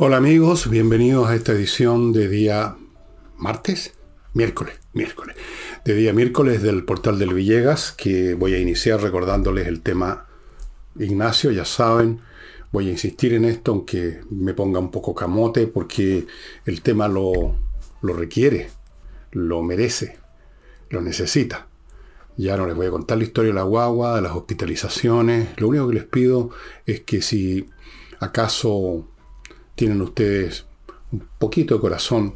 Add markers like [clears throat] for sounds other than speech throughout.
Hola amigos, bienvenidos a esta edición de día martes, miércoles, miércoles, de día miércoles del portal del Villegas, que voy a iniciar recordándoles el tema Ignacio, ya saben, voy a insistir en esto, aunque me ponga un poco camote, porque el tema lo, lo requiere, lo merece, lo necesita. Ya no les voy a contar la historia de la guagua, de las hospitalizaciones. Lo único que les pido es que si acaso tienen ustedes un poquito de corazón,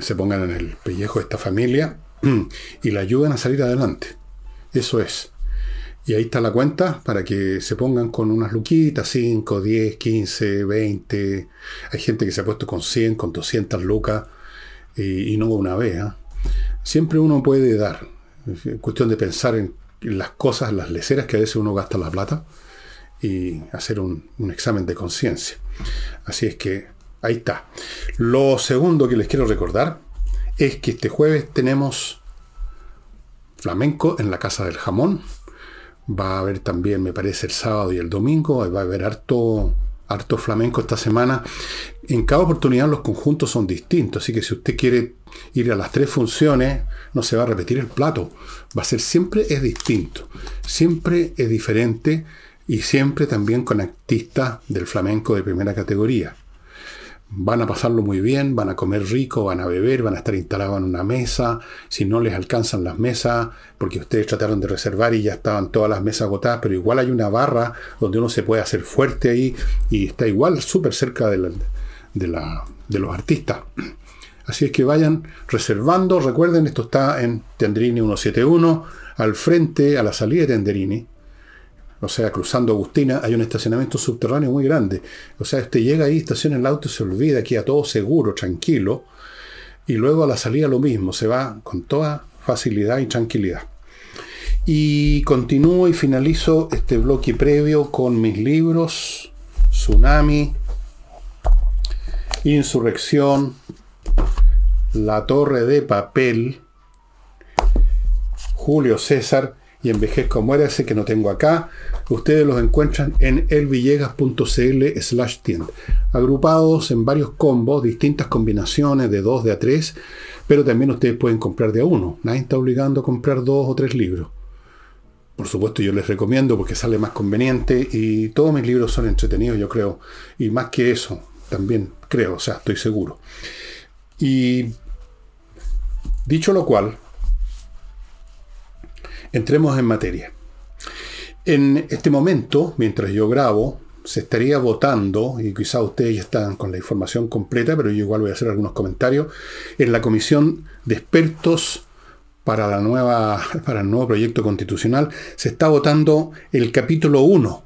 se pongan en el pellejo de esta familia [clears throat] y la ayuden a salir adelante. Eso es. Y ahí está la cuenta para que se pongan con unas luquitas, 5, 10, 15, 20. Hay gente que se ha puesto con 100, con 200 lucas y, no una vez. ¿ah? Siempre uno puede dar. Es cuestión de pensar en las cosas, las leceras que a veces uno gasta la plata y hacer un, examen de conciencia. Así es que ahí está. Lo segundo que les quiero recordar es que este jueves tenemos flamenco en la Casa del Jamón. Va a haber también, me parece, el sábado y el domingo. Va a haber harto, harto flamenco esta semana. En cada oportunidad los conjuntos son distintos, así que si usted quiere ir a las tres funciones, no se va a repetir el plato. Va a ser siempre es distinto, siempre es diferente y siempre también con artistas del flamenco de primera categoría. Van a pasarlo muy bien, van a comer rico, van a beber, van a estar instalados en una mesa. Si no les alcanzan las mesas, porque ustedes trataron de reservar y ya estaban todas las mesas agotadas, pero igual hay una barra donde uno se puede hacer fuerte ahí y está igual súper cerca de, de, de los artistas. Así es que vayan reservando. Recuerden, esto está en Tendrini 171, al frente, a la salida de Tenderini o sea, cruzando Agustina, hay un estacionamiento subterráneo muy grande. O sea, usted llega ahí, estaciona el auto, se olvida aquí a todo seguro, tranquilo. Y luego a la salida lo mismo, se va con toda facilidad y tranquilidad. Y continúo y finalizo este bloque previo con mis libros, Tsunami, Insurrección, La Torre de Papel, Julio César y Envejezco Muérase, que no tengo acá, ustedes los encuentran en elvillegas.cl slash tienda. Agrupados en varios combos, distintas combinaciones de dos, de a tres, pero también ustedes pueden comprar de a uno. Nadie está obligando a comprar dos o tres libros. Por supuesto yo les recomiendo porque sale más conveniente y todos mis libros son entretenidos, yo creo. Y más que eso, también creo, o sea, estoy seguro. Y dicho lo cual, entremos en materia. En este momento, mientras yo grabo, se estaría votando, y quizá ustedes ya están con la información completa, pero yo igual voy a hacer algunos comentarios, en la comisión de expertos para, la nueva, [laughs] para el nuevo proyecto constitucional, se está votando el capítulo 1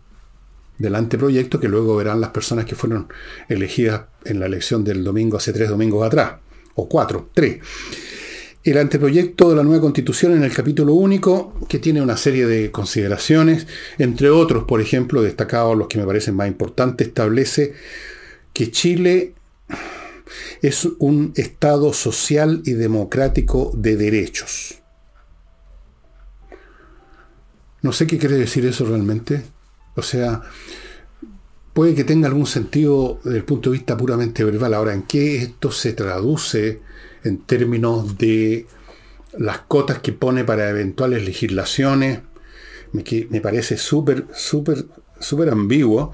del anteproyecto que luego verán las personas que fueron elegidas en la elección del domingo hace tres domingos atrás, o cuatro, tres el anteproyecto de la nueva constitución en el capítulo único, que tiene una serie de consideraciones, entre otros, por ejemplo, destacados los que me parecen más importantes, establece que Chile es un Estado social y democrático de derechos. No sé qué quiere decir eso realmente. O sea, puede que tenga algún sentido desde el punto de vista puramente verbal. Ahora, ¿en qué esto se traduce en términos de las cotas que pone para eventuales legislaciones, me, me parece súper, súper, súper ambiguo.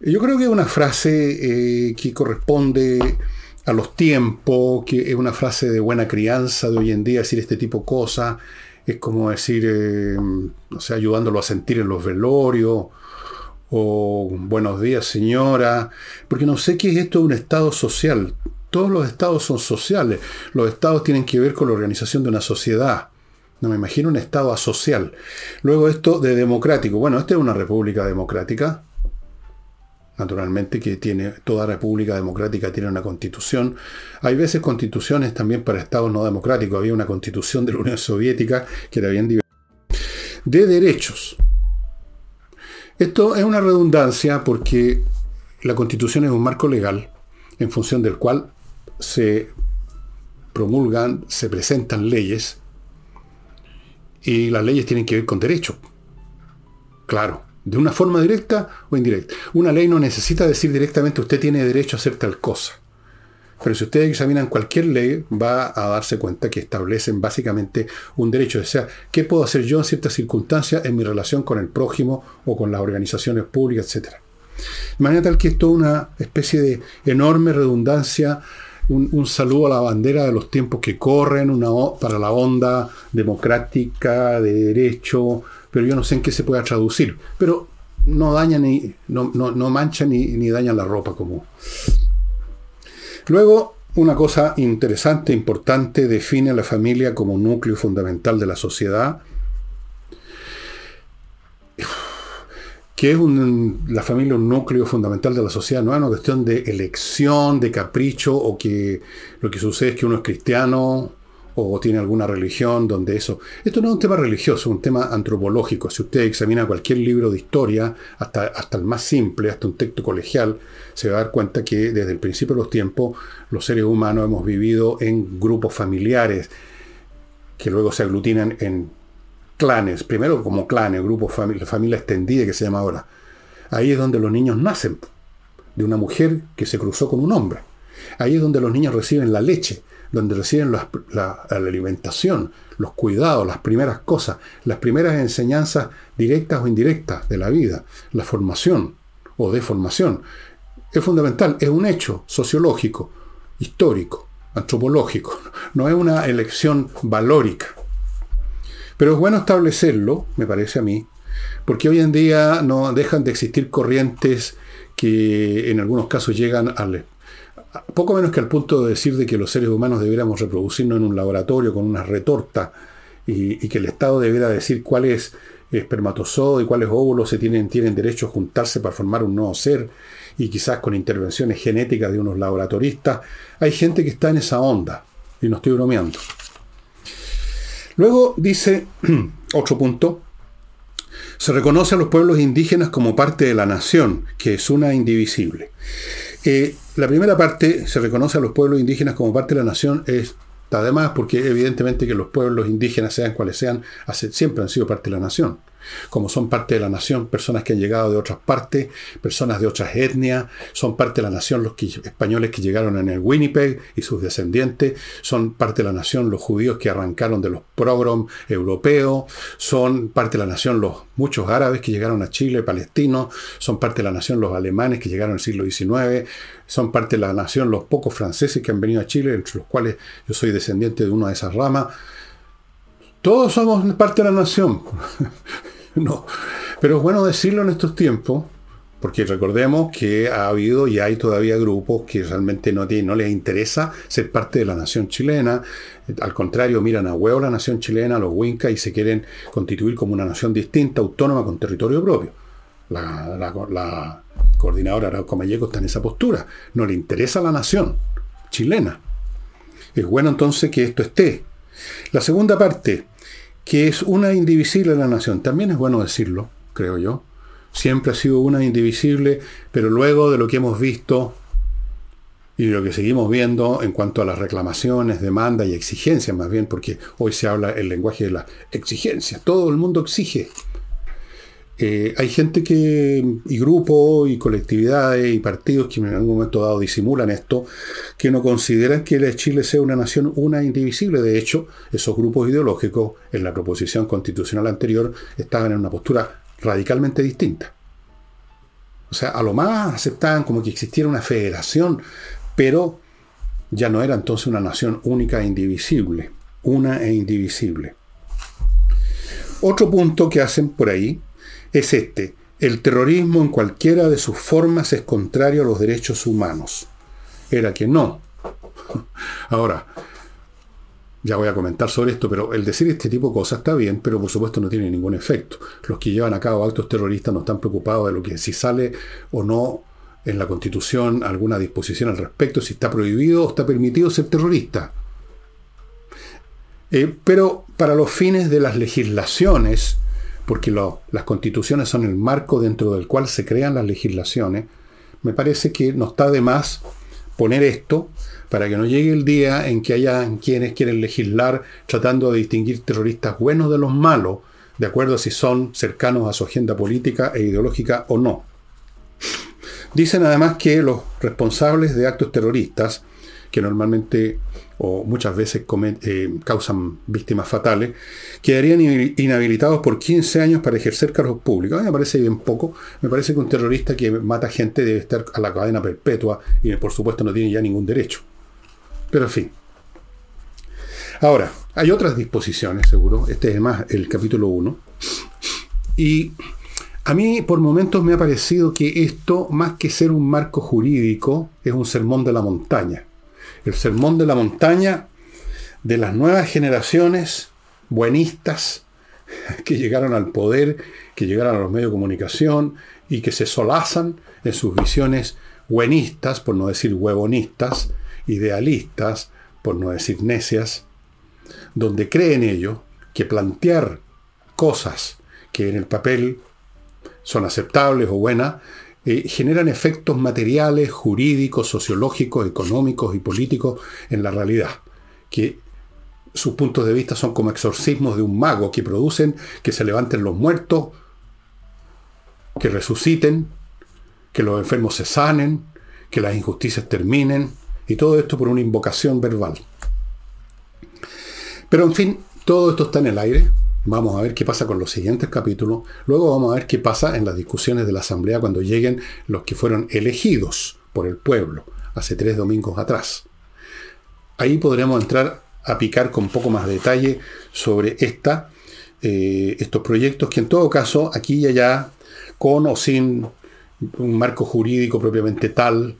Yo creo que es una frase eh, que corresponde a los tiempos, que es una frase de buena crianza de hoy en día, decir este tipo de cosas, es como decir, eh, no sé, ayudándolo a sentir en los velorios, o buenos días señora, porque no sé qué es esto de un estado social. Todos los estados son sociales. Los estados tienen que ver con la organización de una sociedad. No me imagino un estado asocial. Luego esto de democrático. Bueno, esta es una república democrática. Naturalmente que tiene, toda república democrática tiene una constitución. Hay veces constituciones también para estados no democráticos. Había una constitución de la Unión Soviética que era bien. De derechos. Esto es una redundancia porque la constitución es un marco legal en función del cual se promulgan, se presentan leyes y las leyes tienen que ver con derecho. Claro, de una forma directa o indirecta. Una ley no necesita decir directamente usted tiene derecho a hacer tal cosa. Pero si ustedes examinan cualquier ley, va a darse cuenta que establecen básicamente un derecho. O sea, ¿qué puedo hacer yo en ciertas circunstancias en mi relación con el prójimo o con las organizaciones públicas, etcétera? De manera tal que esto es una especie de enorme redundancia, un, saludo a la bandera de los tiempos que corren, una, para la onda democrática, de derecho, pero yo no sé en qué se pueda traducir. Pero no daña ni, no, no, mancha ni, ni daña la ropa como. Luego, una cosa interesante, importante, define a la familia como núcleo fundamental de la sociedad que es la familia un núcleo fundamental de la sociedad, no es una cuestión de elección, de capricho, o que lo que sucede es que uno es cristiano o tiene alguna religión donde eso... Esto no es un tema religioso, es un tema antropológico. Si usted examina cualquier libro de historia, hasta, hasta el más simple, hasta un texto colegial, se va a dar cuenta que desde el principio de los tiempos los seres humanos hemos vivido en grupos familiares que luego se aglutinan en clanes, primero como clanes, grupos, familia, familia extendida que se llama ahora. Ahí es donde los niños nacen, de una mujer que se cruzó con un hombre. Ahí es donde los niños reciben la leche, donde reciben la, la, alimentación, los cuidados, las primeras cosas, las primeras enseñanzas directas o indirectas de la vida, la formación o deformación. Es fundamental, es un hecho sociológico, histórico, antropológico, [laughs] no es una elección valórica. Pero es bueno establecerlo, me parece a mí, porque hoy en día no dejan de existir corrientes que en algunos casos llegan al poco menos que al punto de decir de que los seres humanos debiéramos reproducirnos en un laboratorio con una retorta y, que el Estado debiera decir cuáles espermatozoides y cuáles óvulos se tienen, tienen derecho a juntarse para formar un nuevo ser y quizás con intervenciones genéticas de unos laboratoristas. Hay gente que está en esa onda y no estoy bromeando. Luego dice, [clears throat] otro punto, se reconoce a los pueblos indígenas como parte de la nación, que es una indivisible. Eh, la primera parte, se reconoce a los pueblos indígenas como parte de la nación, es además porque evidentemente que los pueblos indígenas, sean cuales sean, siempre han sido parte de la nación como son parte de la nación personas que han llegado de otras partes, personas de otras etnias, son parte de la nación los españoles que llegaron en el Winnipeg y sus descendientes, son parte de la nación los judíos que arrancaron de los progrom europeos, son parte de la nación los muchos árabes que llegaron a Chile, palestinos, son parte de la nación los alemanes que llegaron en el siglo XIX, son parte de la nación los pocos franceses que han venido a Chile, entre los cuales yo soy descendiente de una de esas ramas. Todos somos parte de la nación. [laughs] no. Pero es bueno decirlo en estos tiempos, porque recordemos que ha habido y hay todavía grupos que realmente no, les interesa ser parte de la nación chilena. Al contrario, miran a huevo la nación chilena, los Winca, y se quieren constituir como una nación distinta, autónoma, con territorio propio. La, la coordinadora Arauco Mayeco está en esa postura. No le interesa la nación chilena. Es bueno entonces que esto esté. La segunda parte, que es una indivisible de la nación. También es bueno decirlo, creo yo. Siempre ha sido una indivisible, pero luego de lo que hemos visto y de lo que seguimos viendo en cuanto a las reclamaciones, demandas y exigencias, más bien, porque hoy se habla el lenguaje de la exigencia. Todo el mundo exige. Eh, hay gente que, y grupos, y colectividades, y partidos que en algún momento dado disimulan esto, que no consideran que Chile sea una nación una e indivisible. De hecho, esos grupos ideológicos en la proposición constitucional anterior estaban en una postura radicalmente distinta. O sea, a lo más aceptaban como que existiera una federación, pero ya no era entonces una nación única e indivisible. Una e indivisible. Otro punto que hacen por ahí es este. El terrorismo en cualquiera de sus formas es contrario a los derechos humanos. Era que no. [laughs] Ahora, ya voy a comentar sobre esto, pero el decir este tipo de cosas está bien, pero por supuesto no tiene ningún efecto. Los que llevan a cabo actos terroristas no están preocupados de lo que si sale o no en la Constitución alguna disposición al respecto, si está prohibido o está permitido ser terrorista. Eh, pero para los fines de las legislaciones, porque las constituciones son el marco dentro del cual se crean las legislaciones, me parece que no está de más poner esto para que no llegue el día en que haya quienes quieren legislar tratando de distinguir terroristas buenos de los malos, de acuerdo a si son cercanos a su agenda política e ideológica o no. Dicen además que los responsables de actos terroristas, que normalmente o muchas veces eh, causan víctimas fatales, quedarían inhabilitados por 15 años para ejercer cargos públicos. A mí me parece bien poco. Me parece que un terrorista que mata gente debe estar a la cadena perpetua y por supuesto no tiene ya ningún derecho. Pero en fin. Ahora, hay otras disposiciones, seguro. Este es más el capítulo 1. Y a mí por momentos me ha parecido que esto, más que ser un marco jurídico, es un sermón de la montaña. El sermón de la montaña de las nuevas generaciones buenistas [laughs] que llegaron al poder, que llegaron a los medios de comunicación y que se solazan en sus visiones buenistas, por no decir huevonistas, idealistas, por no decir necias, donde creen ellos que plantear cosas que en el papel son aceptables o buenas, eh, generan efectos materiales, jurídicos, sociológicos, económicos y políticos en la realidad, que sus puntos de vista son como exorcismos de un mago que producen que se levanten los muertos, que resuciten, que los enfermos se sanen, que las injusticias terminen, y todo esto por una invocación verbal. Pero en fin, todo esto está en el aire. Vamos a ver qué pasa con los siguientes capítulos. Luego vamos a ver qué pasa en las discusiones de la Asamblea cuando lleguen los que fueron elegidos por el pueblo hace tres domingos atrás. Ahí podremos entrar a picar con poco más detalle sobre eh, estos proyectos que en todo caso, aquí y allá, con o sin un marco jurídico propiamente tal,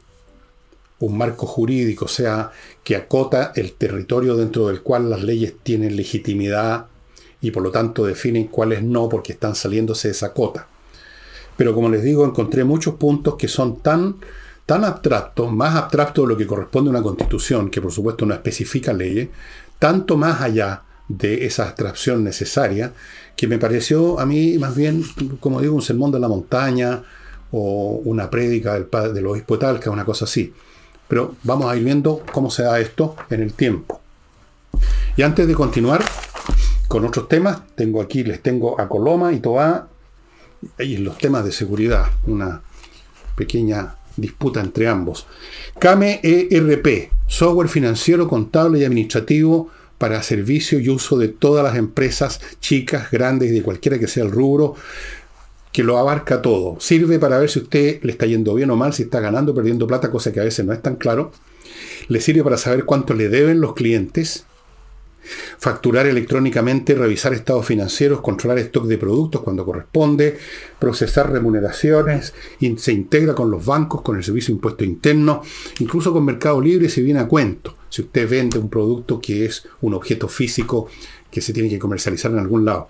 un marco jurídico, o sea, que acota el territorio dentro del cual las leyes tienen legitimidad y por lo tanto definen cuáles no porque están saliéndose de esa cota. Pero como les digo, encontré muchos puntos que son tan, tan abstractos, más abstractos de lo que corresponde a una constitución, que por supuesto no especifica leyes, tanto más allá de esa abstracción necesaria, que me pareció a mí más bien, como digo, un sermón de la montaña o una prédica del, del obispo Talca, una cosa así. Pero vamos a ir viendo cómo se da esto en el tiempo. Y antes de continuar con otros temas, tengo aquí, les tengo a Coloma y Toa y los temas de seguridad, una pequeña disputa entre ambos. CAME ERP, software financiero, contable y administrativo para servicio y uso de todas las empresas chicas, grandes y de cualquiera que sea el rubro, que lo abarca todo. Sirve para ver si usted le está yendo bien o mal, si está ganando, perdiendo plata, cosa que a veces no es tan claro. Le sirve para saber cuánto le deben los clientes, facturar electrónicamente, revisar estados financieros, controlar stock de productos cuando corresponde, procesar remuneraciones, se integra con los bancos, con el servicio de impuesto interno, incluso con Mercado Libre si viene a cuento. Si usted vende un producto que es un objeto físico que se tiene que comercializar en algún lado.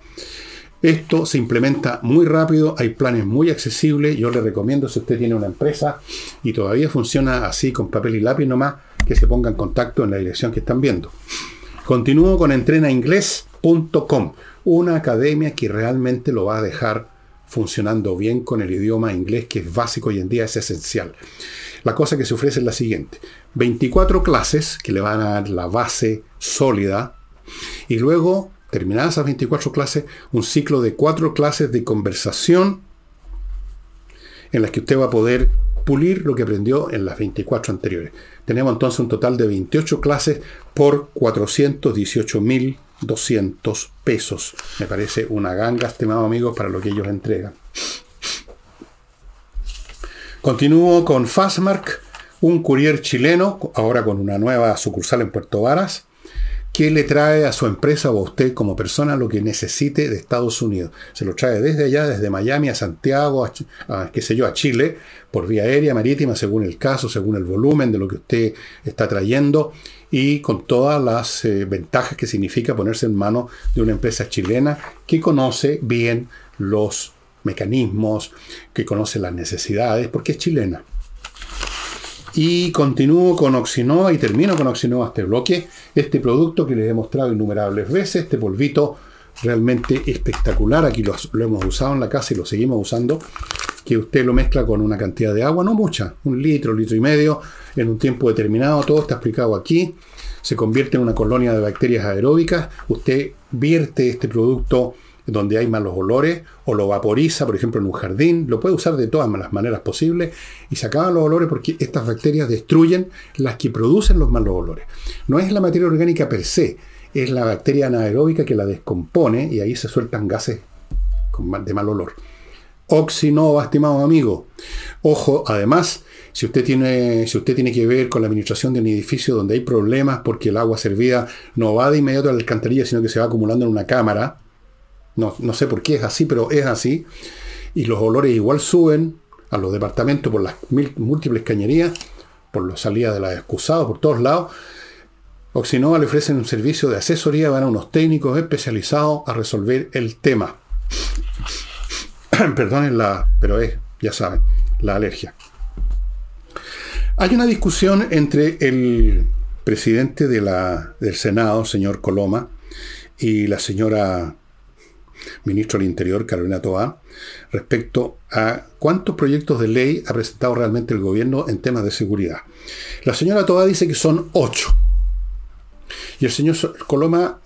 Esto se implementa muy rápido, hay planes muy accesibles. Yo le recomiendo, si usted tiene una empresa y todavía funciona así con papel y lápiz nomás, que se ponga en contacto en la dirección que están viendo. Continúo con entrenainglés.com, una academia que realmente lo va a dejar funcionando bien con el idioma inglés, que es básico hoy en día, es esencial. La cosa que se ofrece es la siguiente. 24 clases que le van a dar la base sólida y luego terminadas esas 24 clases, un ciclo de cuatro clases de conversación en las que usted va a poder pulir lo que aprendió en las 24 anteriores. Tenemos entonces un total de 28 clases por 418.200 pesos. Me parece una ganga, estimado amigo, para lo que ellos entregan. Continúo con Fastmark, un courier chileno, ahora con una nueva sucursal en Puerto Varas, ¿Qué le trae a su empresa o a usted como persona lo que necesite de Estados Unidos? Se lo trae desde allá, desde Miami a Santiago, a, qué sé yo, a Chile, por vía aérea, marítima, según el caso, según el volumen de lo que usted está trayendo y con todas las eh, ventajas que significa ponerse en manos de una empresa chilena que conoce bien los mecanismos, que conoce las necesidades, porque es chilena. Y continúo con Oxinova y termino con Oxinova este bloque. Este producto que les he mostrado innumerables veces, este polvito realmente espectacular. Aquí lo, hemos usado en la casa y lo seguimos usando. Que usted lo mezcla con una cantidad de agua, no mucha, un litro, litro y medio, en un tiempo determinado. Todo está explicado aquí. Se convierte en una colonia de bacterias aeróbicas. Usted vierte este producto donde hay malos olores, o lo vaporiza, por ejemplo, en un jardín, lo puede usar de todas las maneras posibles, y se acaban los olores porque estas bacterias destruyen las que producen los malos olores. No es la materia orgánica per se, es la bacteria anaeróbica que la descompone y ahí se sueltan gases de mal olor. Oxinova, estimado amigo. Ojo, además, si usted, tiene, si usted tiene que ver con la administración de un edificio donde hay problemas porque el agua servida no va de inmediato a la alcantarilla, sino que se va acumulando en una cámara, no, no sé por qué es así, pero es así, y los olores igual suben a los departamentos por las múltiples cañerías, por las salidas de las excusados, por todos lados, Oxinova le ofrecen un servicio de asesoría, van a unos técnicos especializados a resolver el tema. [coughs] Perdonen la, pero es, ya saben, la alergia. Hay una discusión entre el presidente de la, del Senado, señor Coloma, y la señora ministro del Interior, Carolina Toa, respecto a cuántos proyectos de ley ha presentado realmente el gobierno en temas de seguridad. La señora Toa dice que son ocho. Y el señor Coloma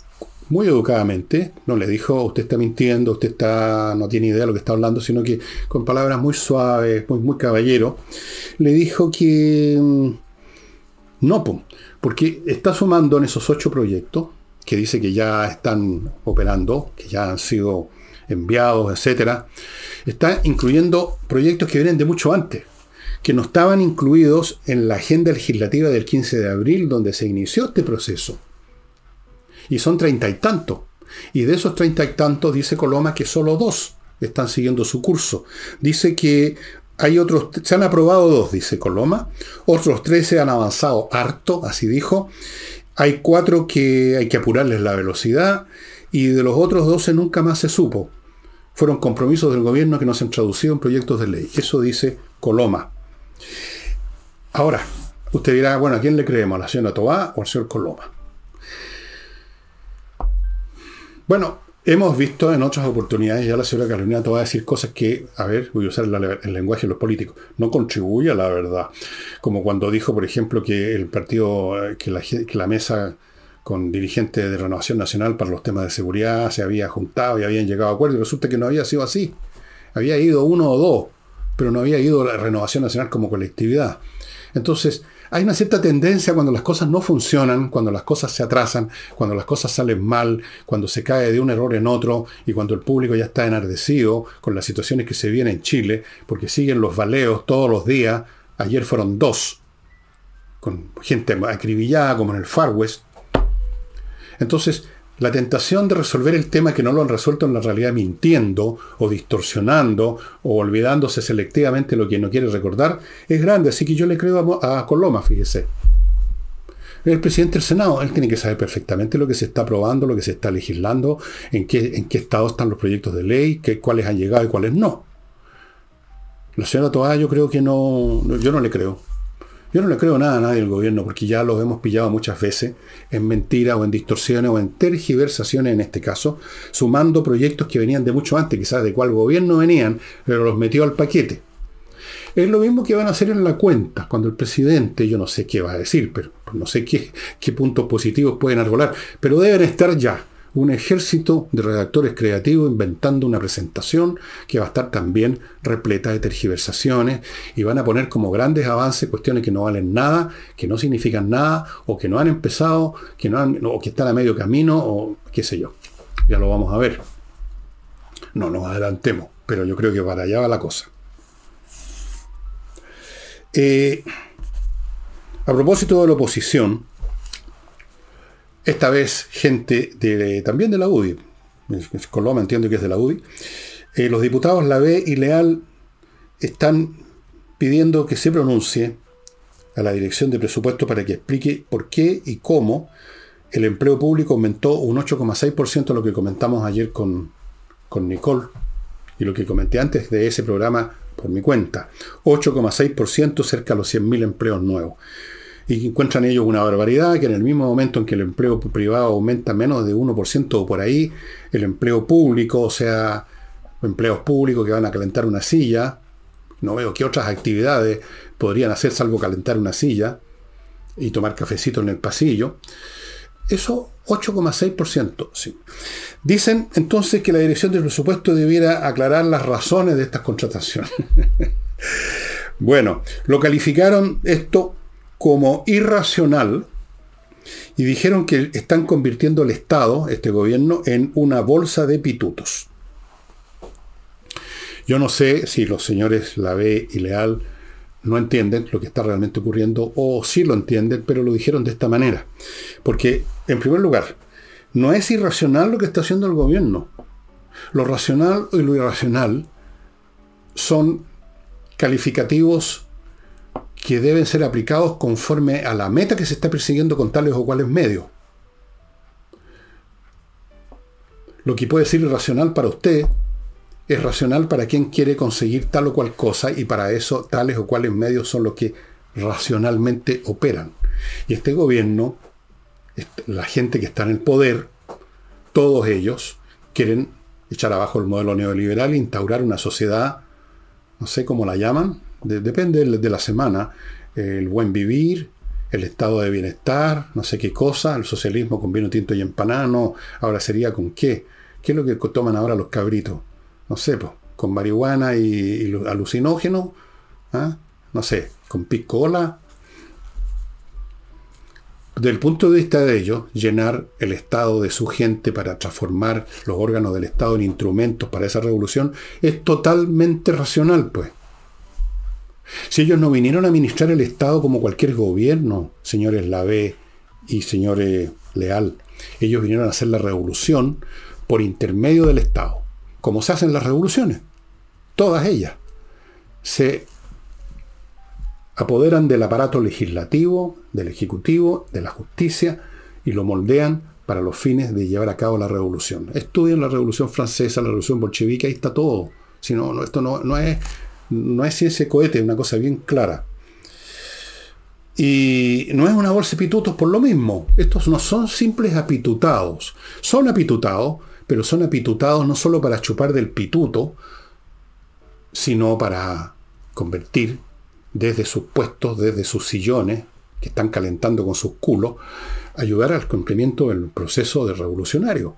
muy educadamente, no le dijo, usted está mintiendo, usted está, no tiene idea de lo que está hablando, sino que con palabras muy suaves, muy, muy caballero, le dijo que mm, no, porque está sumando en esos ocho proyectos, que dice que ya están operando, que ya han sido enviados, etcétera, está incluyendo proyectos que vienen de mucho antes, que no estaban incluidos en la agenda legislativa del 15 de abril, donde se inició este proceso y son treinta y tantos. Y de esos treinta y tantos dice Coloma que solo dos están siguiendo su curso. Dice que hay otros, se han aprobado dos, dice Coloma, otros trece han avanzado harto, así dijo. Hay cuatro que hay que apurarles la velocidad y de los otros doce nunca más se supo. Fueron compromisos del gobierno que no se han traducido en proyectos de ley. Eso dice Coloma. Ahora, usted dirá, bueno, ¿a quién le creemos? ¿A la señora Tobá o al señor Coloma? Bueno, hemos visto en otras oportunidades, ya la señora Carolina te va a decir cosas que, a ver, voy a usar el lenguaje de los políticos, no contribuye a la verdad. Como cuando dijo, por ejemplo, que el partido, eh, que la, que la mesa con dirigentes de Renovación Nacional para los temas de seguridad se había juntado y habían llegado a acuerdo y resulta que no había sido así. Había ido uno o dos, pero no había ido la Renovación Nacional como colectividad. Entonces, hay una cierta tendencia cuando las cosas no funcionan, cuando las cosas se atrasan, cuando las cosas salen mal, cuando se cae de un error en otro y cuando el público ya está enardecido con las situaciones que se vienen en Chile, porque siguen los baleos todos los días. Ayer fueron dos, con gente acribillada como en el Far West. Entonces, la tentación de resolver el tema que no lo han resuelto en la realidad mintiendo o distorsionando o olvidándose selectivamente lo que no quiere recordar es grande. Así que yo le creo a, Coloma, fíjese. El presidente del Senado, él tiene que saber perfectamente lo que se está aprobando, lo que se está legislando, en qué, en qué estado están los proyectos de ley, qué, cuáles han llegado y cuáles no. La señora Toá yo creo que no, yo no le creo. Yo no le creo nada a nadie del gobierno porque ya los hemos pillado muchas veces en mentiras o en distorsiones o en tergiversaciones en este caso, sumando proyectos que venían de mucho antes, quizás de cuál gobierno venían, pero los metió al paquete. Es lo mismo que van a hacer en la cuenta, cuando el presidente, yo no sé qué va a decir, pero no sé qué, qué puntos positivos pueden arbolar, pero deben estar ya un ejército de redactores creativos inventando una presentación que va a estar también repleta de tergiversaciones y van a poner como grandes avances cuestiones que no valen nada, que no significan nada, o que no han empezado, que no han, o que están a medio camino, o qué sé yo. Ya lo vamos a ver. No nos adelantemos, pero yo creo que para allá va la cosa. Eh, a propósito de la oposición, esta vez gente de, también de la UDI, Coloma entiendo que es de la UDI, eh, los diputados Lavé y Leal están pidiendo que se pronuncie a la Dirección de Presupuesto para que explique por qué y cómo el empleo público aumentó un 8,6%, lo que comentamos ayer con, con Nicole y lo que comenté antes de ese programa por mi cuenta. 8,6% cerca de los 100.000 empleos nuevos y encuentran ellos una barbaridad, que en el mismo momento en que el empleo privado aumenta menos de 1% o por ahí, el empleo público, o sea, empleos públicos que van a calentar una silla, no veo qué otras actividades podrían hacer salvo calentar una silla y tomar cafecito en el pasillo, Eso 8,6%. Sí. Dicen entonces que la dirección del presupuesto debiera aclarar las razones de estas contrataciones. [laughs] bueno, lo calificaron esto como irracional y dijeron que están convirtiendo el Estado, este gobierno, en una bolsa de pitutos. Yo no sé si los señores Lavé y Leal no entienden lo que está realmente ocurriendo o sí lo entienden, pero lo dijeron de esta manera. Porque, en primer lugar, no es irracional lo que está haciendo el gobierno. Lo racional y lo irracional son calificativos que deben ser aplicados conforme a la meta que se está persiguiendo con tales o cuales medios. Lo que puede ser irracional para usted es racional para quien quiere conseguir tal o cual cosa y para eso tales o cuales medios son los que racionalmente operan. Y este gobierno, la gente que está en el poder, todos ellos quieren echar abajo el modelo neoliberal e instaurar una sociedad, no sé cómo la llaman, depende de la semana, el buen vivir, el estado de bienestar, no sé qué cosa, el socialismo con vino tinto y empanano, ahora sería con qué. ¿Qué es lo que toman ahora los cabritos? no sé, pues, con marihuana y, alucinógeno, ¿ah? no sé, con piscola. Desde el punto de vista de ellos, llenar el Estado de su gente para transformar los órganos del Estado en instrumentos para esa revolución es totalmente racional, pues. Si ellos no vinieron a administrar el Estado como cualquier gobierno, señores Lavé y señores Leal, ellos vinieron a hacer la revolución por intermedio del Estado como se hacen las revoluciones, todas ellas, se apoderan del aparato legislativo, del ejecutivo, de la justicia y lo moldean para los fines de llevar a cabo la revolución. Estudian la revolución francesa, la revolución bolchevique, ahí está todo. Si no, esto no, es, no es ciencia cohete, es una cosa bien clara. Y no es una bolsa de pitutos por lo mismo. Estos no son simples apitutados. Son apitutados pero son apitutados no solo para chupar del pituto, sino para convertir desde sus puestos, desde sus sillones, que están calentando con sus culos, ayudar al cumplimiento del proceso de revolucionario.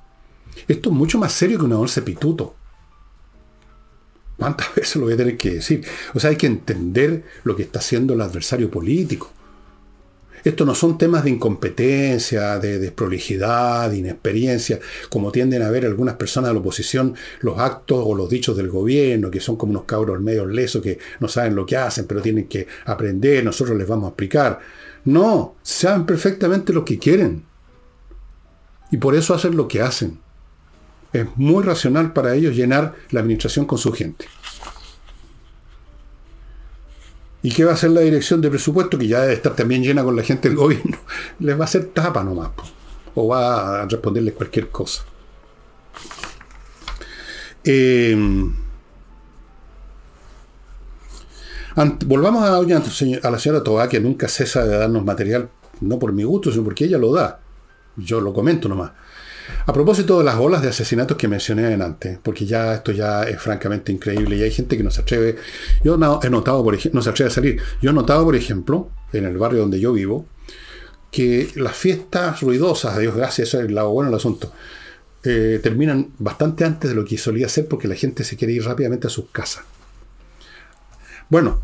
Esto es mucho más serio que una de pituto. ¿Cuántas [laughs] veces lo voy a tener que decir? O sea, hay que entender lo que está haciendo el adversario político. Esto no son temas de incompetencia, de desprolijidad, de inexperiencia, como tienden a ver algunas personas de la oposición, los actos o los dichos del gobierno, que son como unos cabros medios lesos que no saben lo que hacen, pero tienen que aprender, nosotros les vamos a explicar. No, saben perfectamente lo que quieren. Y por eso hacen lo que hacen. Es muy racional para ellos llenar la administración con su gente. ¿Y qué va a hacer la dirección de presupuesto? Que ya debe estar también llena con la gente del gobierno. [laughs] Les va a hacer tapa nomás. O va a responderles cualquier cosa. Em, volvamos a, a, la señora Tobá, que nunca cesa de darnos material, no por mi gusto, sino porque ella lo da. Yo lo comento nomás. A propósito de las olas de asesinatos que mencioné antes, porque ya esto ya es francamente increíble y hay gente que no se atreve, yo he notado, por ejemplo, no a salir. Yo he notado, por ejemplo, en el barrio donde yo vivo, que las fiestas ruidosas, Dios gracias, eso es el lado bueno del asunto, eh, terminan bastante antes de lo que solía ser porque la gente se quiere ir rápidamente a sus casas. Bueno,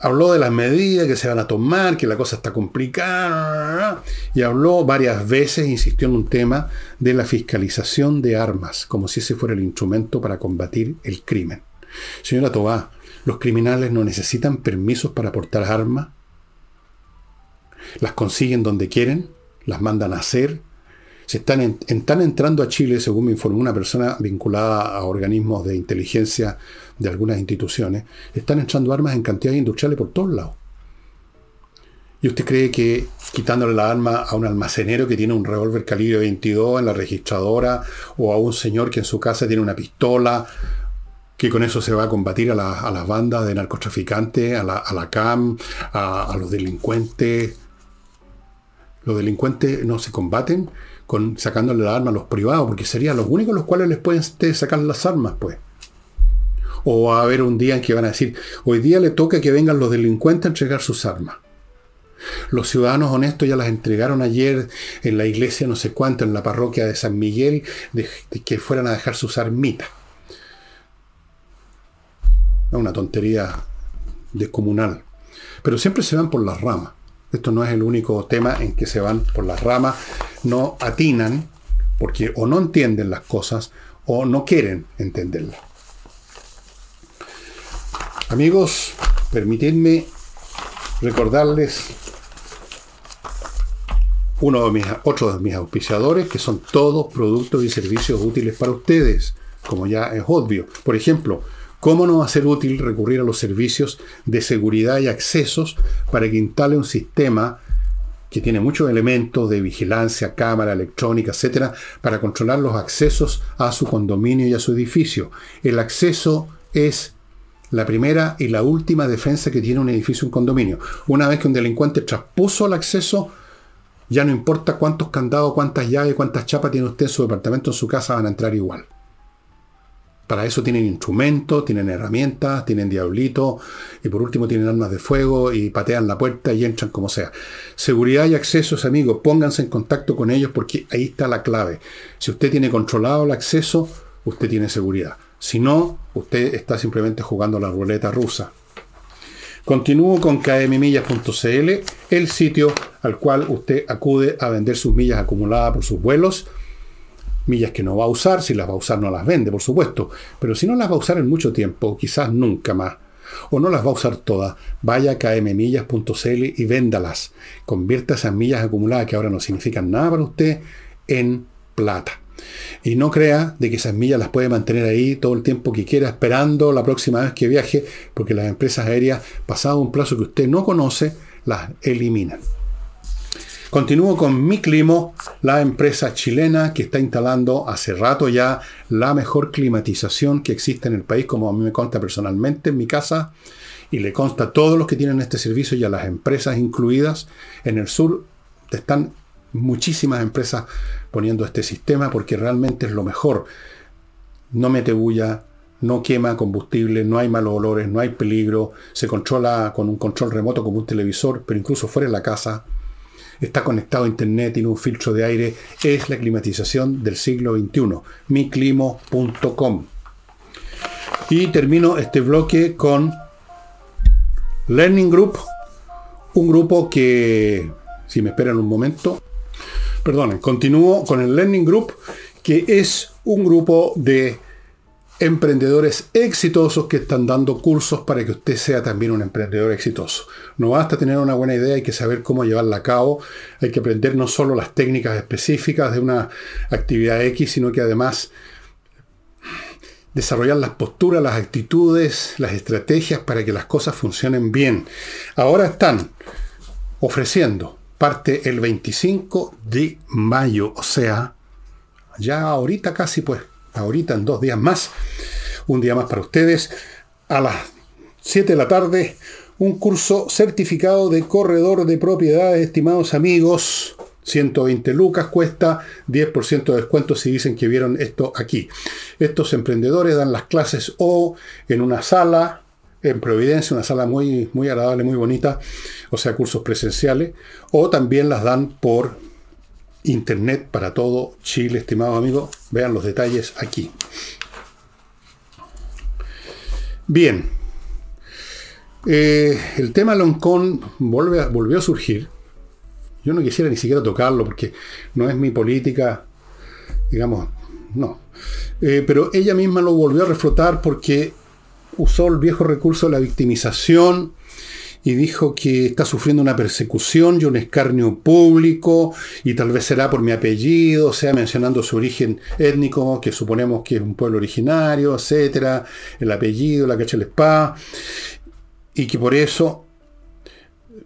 habló de las medidas que se van a tomar, que la cosa está complicada, y habló varias veces, insistió en un tema de la fiscalización de armas, como si ese fuera el instrumento para combatir el crimen. Señora Tobá, ¿los criminales no necesitan permisos para portar armas? ¿Las consiguen donde quieren? ¿Las mandan a hacer? Se están, entrando a Chile, según me informó una persona vinculada a organismos de inteligencia de algunas instituciones, están entrando armas en cantidades industriales por todos lados. ¿Y usted cree que quitándole la arma a un almacenero que tiene un revólver calibre 22 en la registradora o a un señor que en su casa tiene una pistola, que con eso se va a combatir a, las bandas de narcotraficantes, a la, CAM, a, los delincuentes? Los delincuentes no se combaten con sacándole la arma a los privados, porque serían los únicos los cuales les pueden sacar las armas, pues. O va a haber un día en que van a decir, hoy día le toca que vengan los delincuentes a entregar sus armas. Los ciudadanos honestos ya las entregaron ayer en la iglesia no sé cuánto, en la parroquia de San Miguel, que fueran a dejar sus armitas. Es una tontería descomunal. Pero siempre se van por las ramas. Esto no es el único tema en que se van por las ramas. No atinan porque o no entienden las cosas o no quieren entenderlas. Amigos, permitidme recordarles uno de mis, otro de mis auspiciadores, que son todos productos y servicios útiles para ustedes, como ya es obvio. Por ejemplo, ¿cómo no va a ser útil recurrir a los servicios de seguridad y accesos para que instale un sistema que tiene muchos elementos de vigilancia, cámara, electrónica, etcétera, para controlar los accesos a su condominio y a su edificio? El acceso es la primera y la última defensa que tiene un edificio, un condominio. Una vez que un delincuente traspuso el acceso, ya no importa cuántos candados, cuántas llaves, cuántas chapas tiene usted en su departamento, en su casa, van a entrar igual. Para eso tienen instrumentos, tienen herramientas, tienen diablitos y por último tienen armas de fuego y patean la puerta y entran como sea. Seguridad y accesos, amigos, pónganse en contacto con ellos porque ahí está la clave. Si usted tiene controlado el acceso, usted tiene seguridad. Si no, usted está simplemente jugando la ruleta rusa. Continúo con kmmillas.cl, el sitio al cual usted acude a vender sus millas acumuladas por sus vuelos. Millas que no va a usar, si las va a usar no las vende, por supuesto. Pero si no las va a usar en mucho tiempo, quizás nunca más, o no las va a usar todas, vaya a kmmillas.cl y véndalas. Convierta esas millas acumuladas que ahora no significan nada para usted en plata. Y no crea de que esas millas las puede mantener ahí todo el tiempo que quiera, esperando la próxima vez que viaje, porque las empresas aéreas, pasado un plazo que usted no conoce, las eliminan. Continúo con Mi Climo, la empresa chilena que está instalando hace rato ya la mejor climatización que existe en el país, como a mí me consta personalmente en mi casa, y le consta a todos los que tienen este servicio y a las empresas incluidas. En el sur están muchísimas empresas poniendo este sistema porque realmente es lo mejor. No mete bulla, no quema combustible, no hay malos olores, no hay peligro, se controla con un control remoto como un televisor, pero incluso fuera de la casa. Está conectado a internet, tiene un filtro de aire, es la climatización del siglo XXI. miclimo.com. Y termino este bloque con Learning Group, un grupo que, si me esperan un momento, Perdonen, continúo con el Learning Group, que es un grupo de emprendedores exitosos que están dando cursos para que usted sea también un emprendedor exitoso. No basta tener una buena idea, hay que saber cómo llevarla a cabo, hay que aprender no solo las técnicas específicas de una actividad X, sino que además desarrollar las posturas, las actitudes, las estrategias para que las cosas funcionen bien. Ahora están ofreciendo parte el 25 de mayo, o sea, ya ahorita casi, pues, ahorita en dos días más, un día más para ustedes, a las 7 de la tarde, un curso certificado de corredor de propiedades, estimados amigos. 120 lucas cuesta, 10% de descuento si dicen que vieron esto aquí. Estos emprendedores dan las clases o en una sala en Providencia, una sala muy, muy agradable, muy bonita, o sea, cursos presenciales, o también las dan por internet para todo Chile, estimado amigo. Vean los detalles aquí. Bien, eh, el tema Loncón vuelve, volvió a surgir. Yo no quisiera ni siquiera tocarlo porque no es mi política, digamos, no. Eh, pero ella misma lo volvió a reflotar porque usó el viejo recurso de la victimización y dijo que está sufriendo una persecución y un escarnio público y tal vez será por mi apellido, o sea, mencionando su origen étnico, que suponemos que es un pueblo originario, etcétera, el apellido, la cacha spa, y que por eso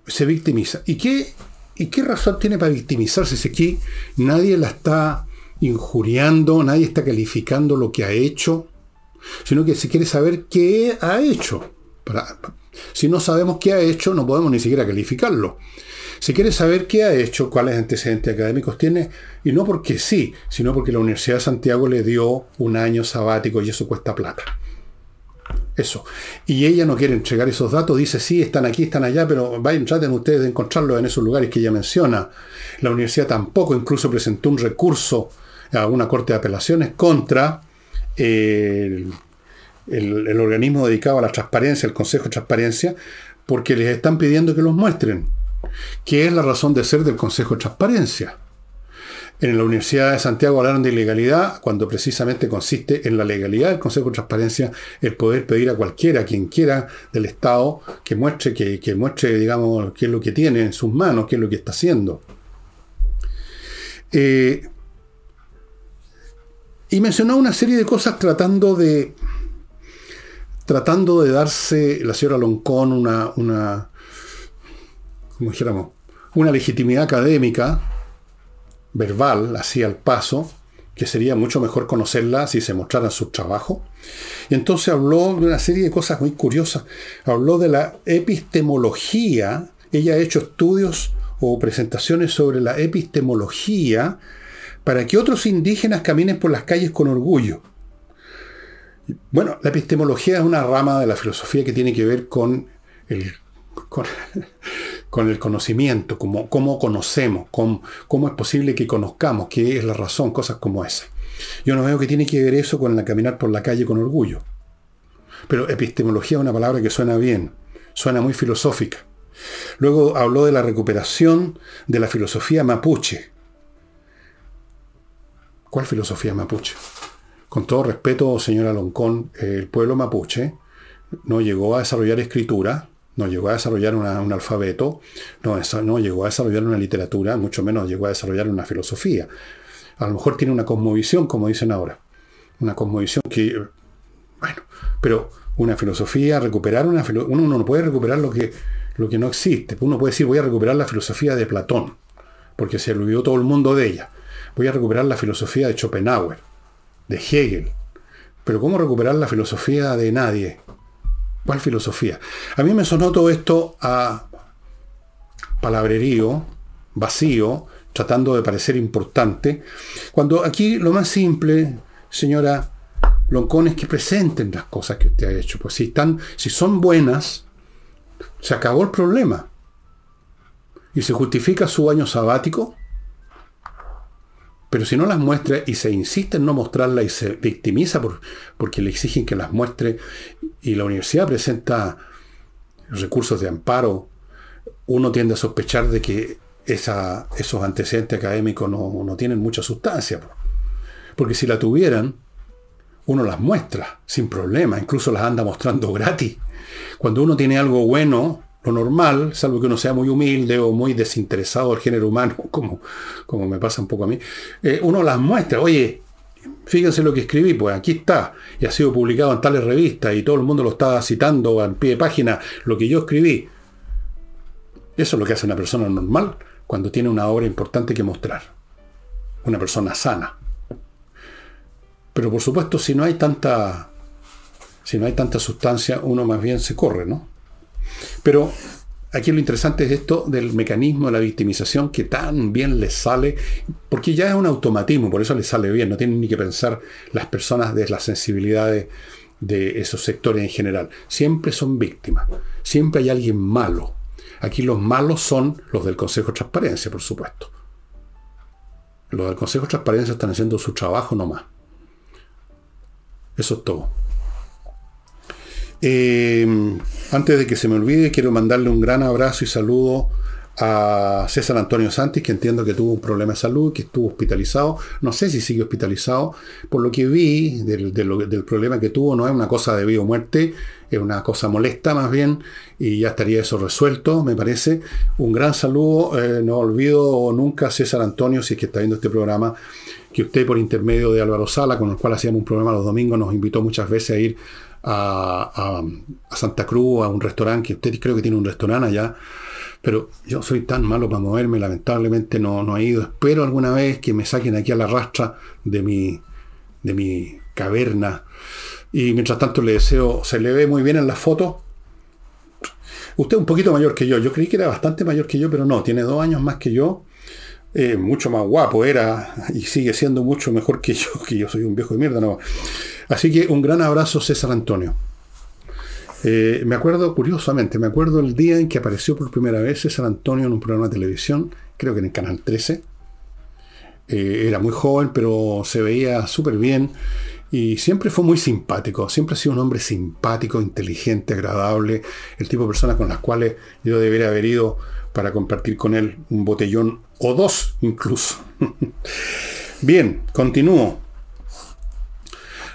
se victimiza. ¿Y qué, ¿Y qué razón tiene para victimizarse si aquí nadie la está injuriando, nadie está calificando lo que ha hecho? sino que se quiere saber qué ha hecho. Si no sabemos qué ha hecho, no podemos ni siquiera calificarlo. Se quiere saber qué ha hecho, cuáles antecedentes académicos tiene, y no porque sí, sino porque la Universidad de Santiago le dio un año sabático y eso cuesta plata. Eso. Y ella no quiere entregar esos datos, dice, sí, están aquí, están allá, pero vayan, traten ustedes de encontrarlos en esos lugares que ella menciona. La universidad tampoco, incluso presentó un recurso a una corte de apelaciones contra el, organismo dedicado a la transparencia, el Consejo de Transparencia, porque les están pidiendo que los muestren, que es la razón de ser del Consejo de Transparencia. En la Universidad de Santiago hablaron de ilegalidad, cuando precisamente consiste en la legalidad del Consejo de Transparencia el poder pedir a cualquiera, quien quiera del Estado, que muestre, que, muestre, digamos, qué es lo que tiene en sus manos, qué es lo que está haciendo. Eh, y mencionó una serie de cosas tratando de. Tratando de darse la señora Loncón una. una dijéramos, una legitimidad académica verbal, así al paso, que sería mucho mejor conocerla si se mostrara su trabajo. Y entonces habló de una serie de cosas muy curiosas. Habló de la epistemología. Ella ha hecho estudios o presentaciones sobre la epistemología para que otros indígenas caminen por las calles con orgullo. Bueno, la epistemología es una rama de la filosofía que tiene que ver con el, con [laughs] el conocimiento, cómo, conocemos, cómo, cómo, es posible que conozcamos, qué es la razón, cosas como esa. Yo no veo que tiene que ver eso con la caminar por la calle con orgullo. Pero epistemología es una palabra que suena bien, suena muy filosófica. Luego habló de la recuperación de la filosofía mapuche. ¿Cuál filosofía mapuche? Con todo respeto, señora Loncón, el pueblo mapuche no llegó a desarrollar escritura, no llegó a desarrollar un alfabeto, no, no llegó a desarrollar una literatura, mucho menos llegó a desarrollar una filosofía. A lo mejor tiene una cosmovisión, como dicen ahora. Una cosmovisión que, bueno, pero una filosofía, recuperar una uno no puede recuperar lo que, lo que no existe. Uno puede decir, voy a recuperar la filosofía de Platón, porque se olvidó todo el mundo de ella. Voy a recuperar la filosofía de Schopenhauer, de Hegel. Pero ¿cómo recuperar la filosofía de nadie? ¿Cuál filosofía? A mí me sonó todo esto a palabrerío, vacío, tratando de parecer importante, cuando aquí lo más simple, señora Loncón, es que presenten las cosas que usted ha hecho. Pues si, están, si son buenas, se acabó el problema. Y se justifica su año sabático, pero si no las muestra y se insiste en no mostrarlas y se victimiza por, porque le exigen que las muestre y la universidad presenta recursos de amparo, uno tiende a sospechar de que esos antecedentes académicos no, no tienen mucha sustancia. Porque si la tuvieran, uno las muestra sin problema, incluso las anda mostrando gratis. Cuando uno tiene algo bueno, lo normal, salvo que uno sea muy humilde o muy desinteresado del género humano, [laughs] como, como me pasa un poco a mí, eh, uno las muestra, oye, fíjense lo que escribí, pues aquí está, y ha sido publicado en tales revistas y todo el mundo lo está citando en pie de página, lo que yo escribí. Eso es lo que hace una persona normal cuando tiene una obra importante que mostrar. Una persona sana. Pero por supuesto, si no hay tanta, si no hay tanta sustancia, uno más bien se corre, ¿no? Pero aquí lo interesante es esto del mecanismo de la victimización que tan bien les sale, porque ya es un automatismo, por eso les sale bien, no tienen ni que pensar las personas de las sensibilidades de esos sectores en general. Siempre son víctimas, siempre hay alguien malo. Aquí los malos son los del Consejo Transparencia, por supuesto. Los del Consejo de Transparencia están haciendo su trabajo nomás. Eso es todo. Eh, antes de que se me olvide, quiero mandarle un gran abrazo y saludo a César Antonio Santis, que entiendo que tuvo un problema de salud, que estuvo hospitalizado. No sé si sigue hospitalizado. Por lo que vi del, problema que tuvo, no es una cosa de vida o muerte, es una cosa molesta más bien, y ya estaría eso resuelto, me parece. Un gran saludo, eh, no olvido nunca César Antonio, si es que está viendo este programa, que usted por intermedio de Álvaro Sala, con el cual hacíamos un programa los domingos, nos invitó muchas veces a ir a, Santa Cruz, a un restaurante, que usted creo que tiene un restaurante allá, pero yo soy tan malo para moverme, lamentablemente no, no he ido. Espero alguna vez que me saquen aquí a la rastra de mi, de mi caverna. Y mientras tanto le deseo, se le ve muy bien en la foto. Usted es un poquito mayor que yo. Yo creí que era bastante mayor que yo, pero no, tiene dos años más que yo. Eh, mucho más guapo era y sigue siendo mucho mejor que yo, [laughs] que yo soy un viejo de mierda, no. Así que un gran abrazo, César Antonio. Eh, me acuerdo, curiosamente, me acuerdo el día en que apareció por primera vez San Antonio en un programa de televisión, creo que en el Canal 13. Eh, era muy joven, pero se veía súper bien y siempre fue muy simpático. Siempre ha sido un hombre simpático, inteligente, agradable, el tipo de persona con las cuales yo debería haber ido para compartir con él un botellón o dos incluso. [laughs] Bien, continúo.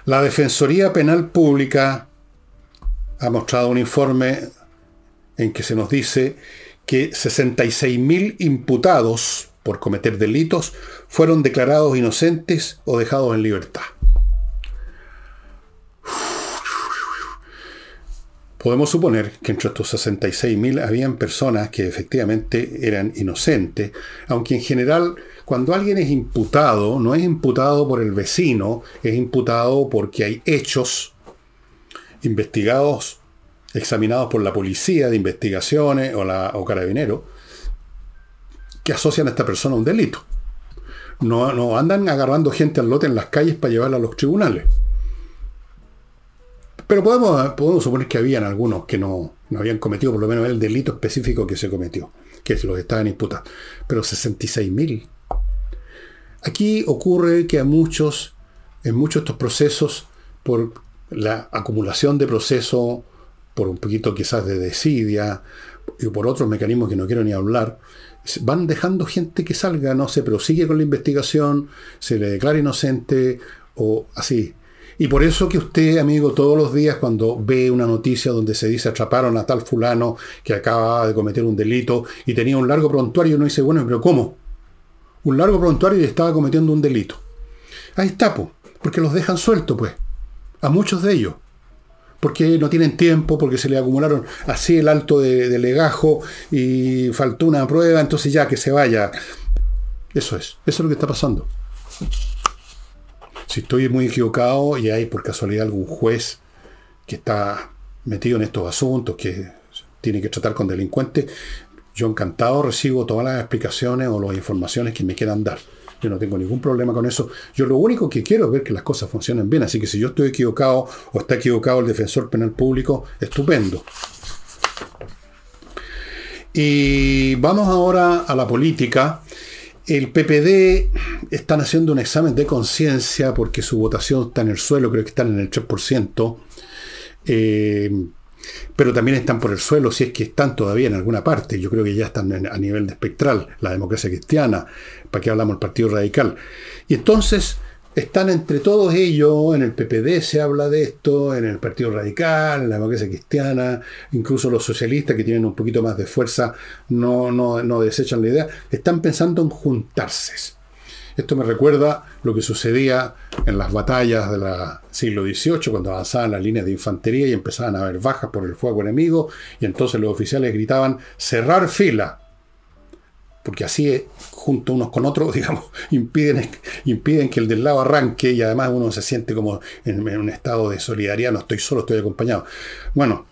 La Defensoría Penal Pública ha mostrado un informe en que se nos dice que 66.000 imputados por cometer delitos fueron declarados inocentes o dejados en libertad. Podemos suponer que entre estos 66.000 habían personas que efectivamente eran inocentes, aunque en general cuando alguien es imputado, no es imputado por el vecino, es imputado porque hay hechos investigados, examinados por la policía de investigaciones o, la, o carabinero, que asocian a esta persona a un delito. No, no andan agarrando gente al lote en las calles para llevarla a los tribunales. Pero podemos, suponer que habían algunos que no, habían cometido por lo menos el delito específico que se cometió, que es los que estaban imputados. Pero 66.000. Aquí ocurre que a muchos, en muchos de estos procesos, por la acumulación de procesos, por un poquito quizás de desidia y por otros mecanismos que no quiero ni hablar, van dejando gente que salga, no se prosigue con la investigación, se le declara inocente o así. Y por eso que usted, amigo, todos los días cuando ve una noticia donde se dice atraparon a tal fulano que acaba de cometer un delito y tenía un largo prontuario, uno dice, bueno, pero ¿cómo? Un largo prontuario y estaba cometiendo un delito. Ahí está, pues, porque los dejan sueltos, pues, a muchos de ellos. Porque no tienen tiempo, porque se le acumularon así el alto de, de legajo y faltó una prueba, entonces ya que se vaya. Eso es, eso es lo que está pasando si estoy muy equivocado y hay por casualidad algún juez que está metido en estos asuntos, que tiene que tratar con delincuentes, yo encantado recibo todas las explicaciones o las informaciones que me quieran dar. Yo no tengo ningún problema con eso. Yo lo único que quiero es ver que las cosas funcionen bien. Así que si yo estoy equivocado o está equivocado el defensor penal público, estupendo. Y vamos ahora a la política el PPD están haciendo un examen de conciencia porque su votación está en el suelo, creo que están en el 3%, eh, pero también están por el suelo si es que están todavía en alguna parte. Yo creo que ya están a nivel de espectral, la democracia cristiana, para que hablamos del Partido Radical. Y entonces están entre todos ellos, en el PPD se habla de esto, en el Partido Radical, en la democracia cristiana, incluso los socialistas que tienen un poquito más de fuerza no, no, desechan la idea, están pensando en juntarse. Esto me recuerda lo que sucedía en las batallas del siglo XVIII, cuando avanzaban las líneas de infantería y empezaban a haber bajas por el fuego enemigo, y entonces los oficiales gritaban, cerrar fila, porque así, junto unos con otros, [laughs] digamos, impiden, impiden que el del lado arranque y además uno se siente como en, un estado de solidaridad, no estoy solo, estoy acompañado. Bueno,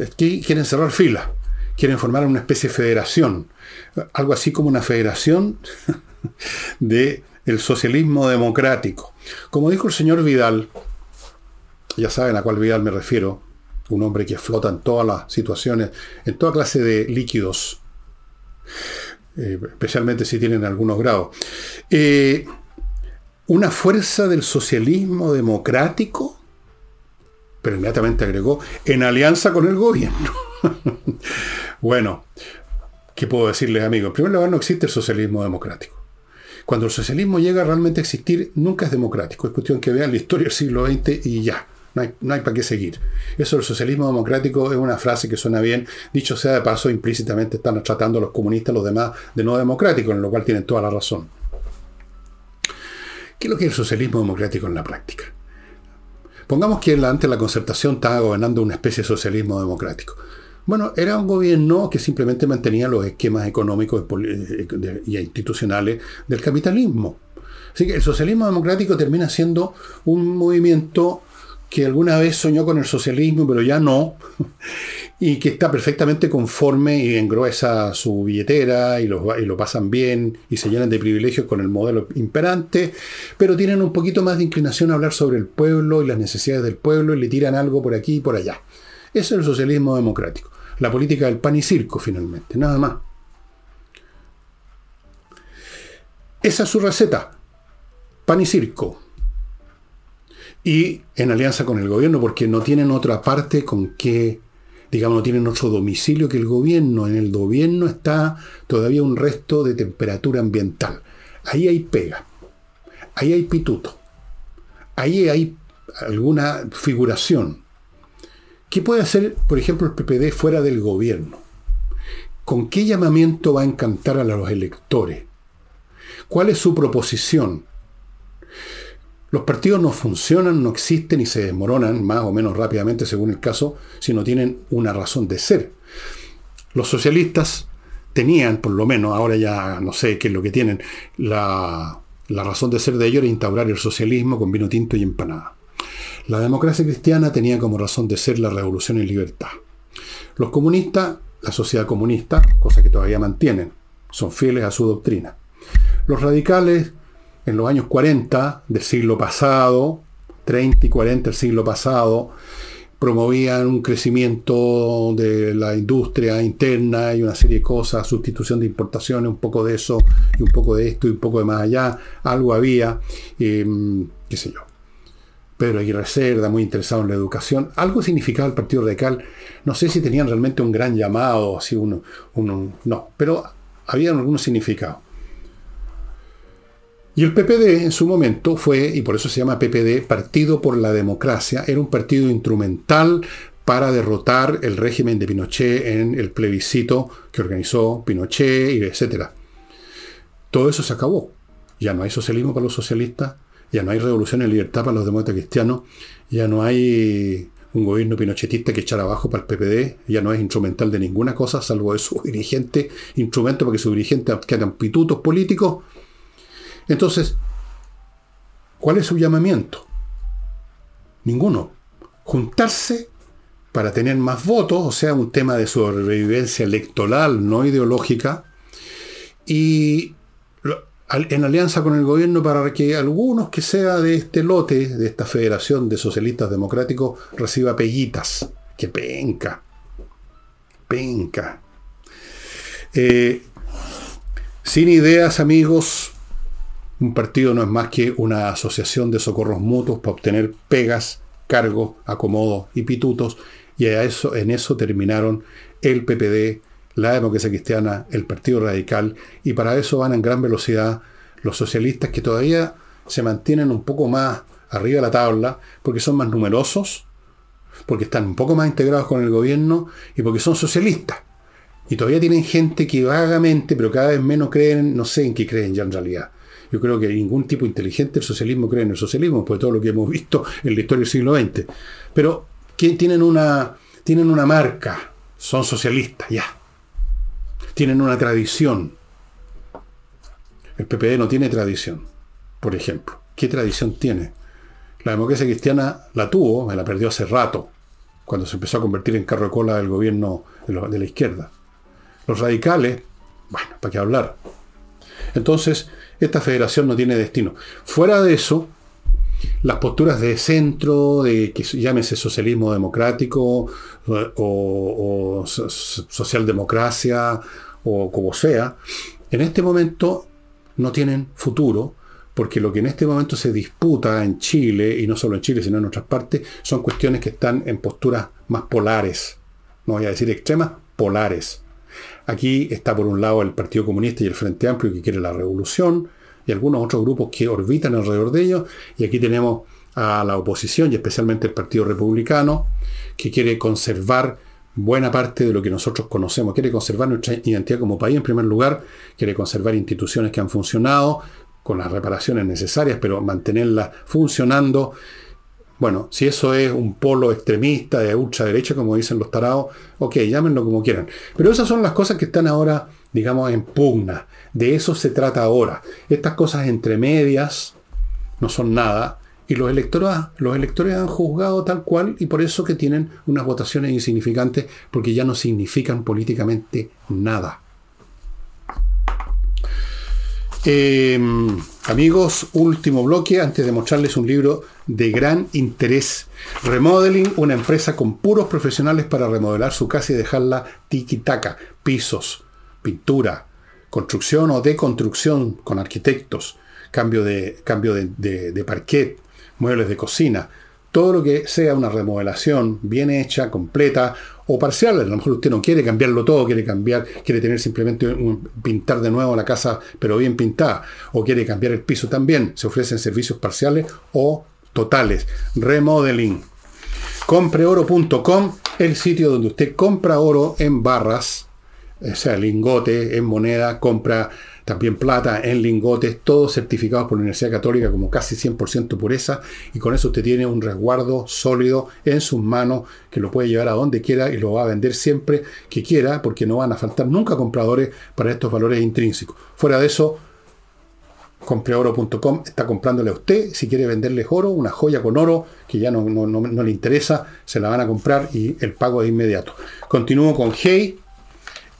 aquí quieren cerrar fila, quieren formar una especie de federación, algo así como una federación [laughs] de socialismo democrático. Como dijo el señor Vidal, ya saben a cuál Vidal me refiero, un hombre que flota en todas las situaciones, en toda clase de líquidos. Eh, especialmente si tienen algunos grados. Eh, una fuerza del socialismo democrático, pero inmediatamente agregó, en alianza con el gobierno. [laughs] bueno, ¿qué puedo decirles amigos? En primer lugar, no existe el socialismo democrático. Cuando el socialismo llega realmente a existir, nunca es democrático. Es cuestión que vean la historia del siglo XX y ya. No hay, para qué seguir. Eso del socialismo democrático es una frase que suena bien. Dicho sea de paso, implícitamente están tratando a los comunistas, los demás, de no democráticos, en lo cual tienen toda la razón. ¿Qué es lo que es el socialismo democrático en la práctica? Pongamos que antes la concertación estaba gobernando una especie de socialismo democrático. Bueno, era un gobierno que simplemente mantenía los esquemas económicos y institucionales del capitalismo. Así que el socialismo democrático termina siendo un movimiento que alguna vez soñó con el socialismo, pero ya no, [laughs] y que está perfectamente conforme y engruesa su billetera y lo, y lo pasan bien y se llenan de privilegios con el modelo imperante, pero tienen un poquito más de inclinación a hablar sobre el pueblo y las necesidades del pueblo y le tiran algo por aquí y por allá. Ese es el socialismo democrático. La política del pan y circo, finalmente, nada más. Esa es su receta. Pan y circo. Y en alianza con el gobierno, porque no tienen otra parte con que, digamos, no tienen otro domicilio que el gobierno. En el gobierno está todavía un resto de temperatura ambiental. Ahí hay pega. Ahí hay pituto. Ahí hay alguna figuración. ¿Qué puede hacer, por ejemplo, el PPD fuera del gobierno? ¿Con qué llamamiento va a encantar a los electores? ¿Cuál es su proposición? Los partidos no funcionan, no existen y se desmoronan más o menos rápidamente según el caso si no tienen una razón de ser. Los socialistas tenían, por lo menos, ahora ya no sé qué es lo que tienen, la, razón de ser de ellos era instaurar el socialismo con vino tinto y empanada. La democracia cristiana tenía como razón de ser la revolución y libertad. Los comunistas, la sociedad comunista, cosa que todavía mantienen, son fieles a su doctrina. Los radicales, en los años 40 del siglo pasado, 30 y 40 del siglo pasado, promovían un crecimiento de la industria interna y una serie de cosas, sustitución de importaciones, un poco de eso y un poco de esto y un poco de más allá, algo había, em, qué sé yo. Pedro Aguirre Cerda, muy interesado en la educación. Algo significaba el Partido Radical. No sé si tenían realmente un gran llamado, así uno, uno no, pero había algún significado. Y el PPD en su momento fue, y por eso se llama PPD, Partido por la Democracia, era un partido instrumental para derrotar el régimen de Pinochet en el plebiscito que organizó Pinochet, y etc. Todo eso se acabó. Ya no hay socialismo para los socialistas, ya no hay revolución en libertad para los demócratas cristianos, ya no hay un gobierno pinochetista que echar abajo para el PPD, ya no es instrumental de ninguna cosa, salvo de su [laughs] dirigente, instrumento porque su dirigente quedan pitutos políticos. Entonces, ¿cuál es su llamamiento? Ninguno. Juntarse para tener más votos, o sea, un tema de sobrevivencia electoral, no ideológica, y en alianza con el gobierno para que algunos que sea de este lote, de esta Federación de Socialistas Democráticos, reciba pellitas. Que penca. Penca. Eh, sin ideas, amigos, un partido no es más que una asociación de socorros mutuos para obtener pegas, cargos, acomodos y pitutos, y a eso, en eso terminaron el PPD, la democracia cristiana, el Partido Radical, y para eso van en gran velocidad los socialistas que todavía se mantienen un poco más arriba de la tabla, porque son más numerosos, porque están un poco más integrados con el gobierno y porque son socialistas. Y todavía tienen gente que vagamente, pero cada vez menos creen, no sé en qué creen ya en realidad. Yo creo que ningún tipo inteligente del socialismo cree en el socialismo, por todo lo que hemos visto en la historia del siglo XX. Pero que tienen una, tienen una marca, son socialistas, ya tienen una tradición. El PPD no tiene tradición, por ejemplo. ¿Qué tradición tiene? La democracia cristiana la tuvo, me la perdió hace rato, cuando se empezó a convertir en carro de cola del gobierno de la izquierda. Los radicales, bueno, ¿para qué hablar? Entonces, esta federación no tiene destino. Fuera de eso, las posturas de centro, de que llámese socialismo democrático o, o socialdemocracia o como sea, en este momento no tienen futuro, porque lo que en este momento se disputa en Chile, y no solo en Chile, sino en otras partes, son cuestiones que están en posturas más polares, no voy a decir extremas, polares. Aquí está por un lado el Partido Comunista y el Frente Amplio que quiere la revolución, y algunos otros grupos que orbitan alrededor de ellos, y aquí tenemos a la oposición y especialmente el Partido Republicano, que quiere conservar buena parte de lo que nosotros conocemos. Quiere conservar nuestra identidad como país en primer lugar, quiere conservar instituciones que han funcionado con las reparaciones necesarias, pero mantenerlas funcionando. Bueno, si eso es un polo extremista de ultraderecha, como dicen los tarados, ok, llámenlo como quieran. Pero esas son las cosas que están ahora, digamos, en pugna. De eso se trata ahora. Estas cosas entre medias no son nada. Y los electores, los electores han juzgado tal cual y por eso que tienen unas votaciones insignificantes porque ya no significan políticamente nada. Eh, amigos, último bloque antes de mostrarles un libro de gran interés. Remodeling, una empresa con puros profesionales para remodelar su casa y dejarla tiki-taka. Pisos, pintura, construcción o deconstrucción con arquitectos, cambio de, cambio de parquet, muebles de cocina. Todo lo que sea una remodelación bien hecha, completa o parcial. A lo mejor usted no quiere cambiarlo todo, quiere cambiar, quiere tener simplemente pintar de nuevo la casa, pero bien pintada, o quiere cambiar el piso también. Se ofrecen servicios parciales o totales. Remodeling. Compreoro.com, el sitio donde usted compra oro en barras, o sea, lingote, en moneda, compra también plata en lingotes, todos certificados por la Universidad Católica como casi 100% pureza, y con eso usted tiene un resguardo sólido en sus manos que lo puede llevar a donde quiera y lo va a vender siempre que quiera, porque no van a faltar nunca compradores para estos valores intrínsecos. Fuera de eso, compreoro.com está comprándole a usted. Si quiere venderles oro, una joya con oro que ya no, no, le interesa, se la van a comprar y el pago de inmediato. Continúo con Hey,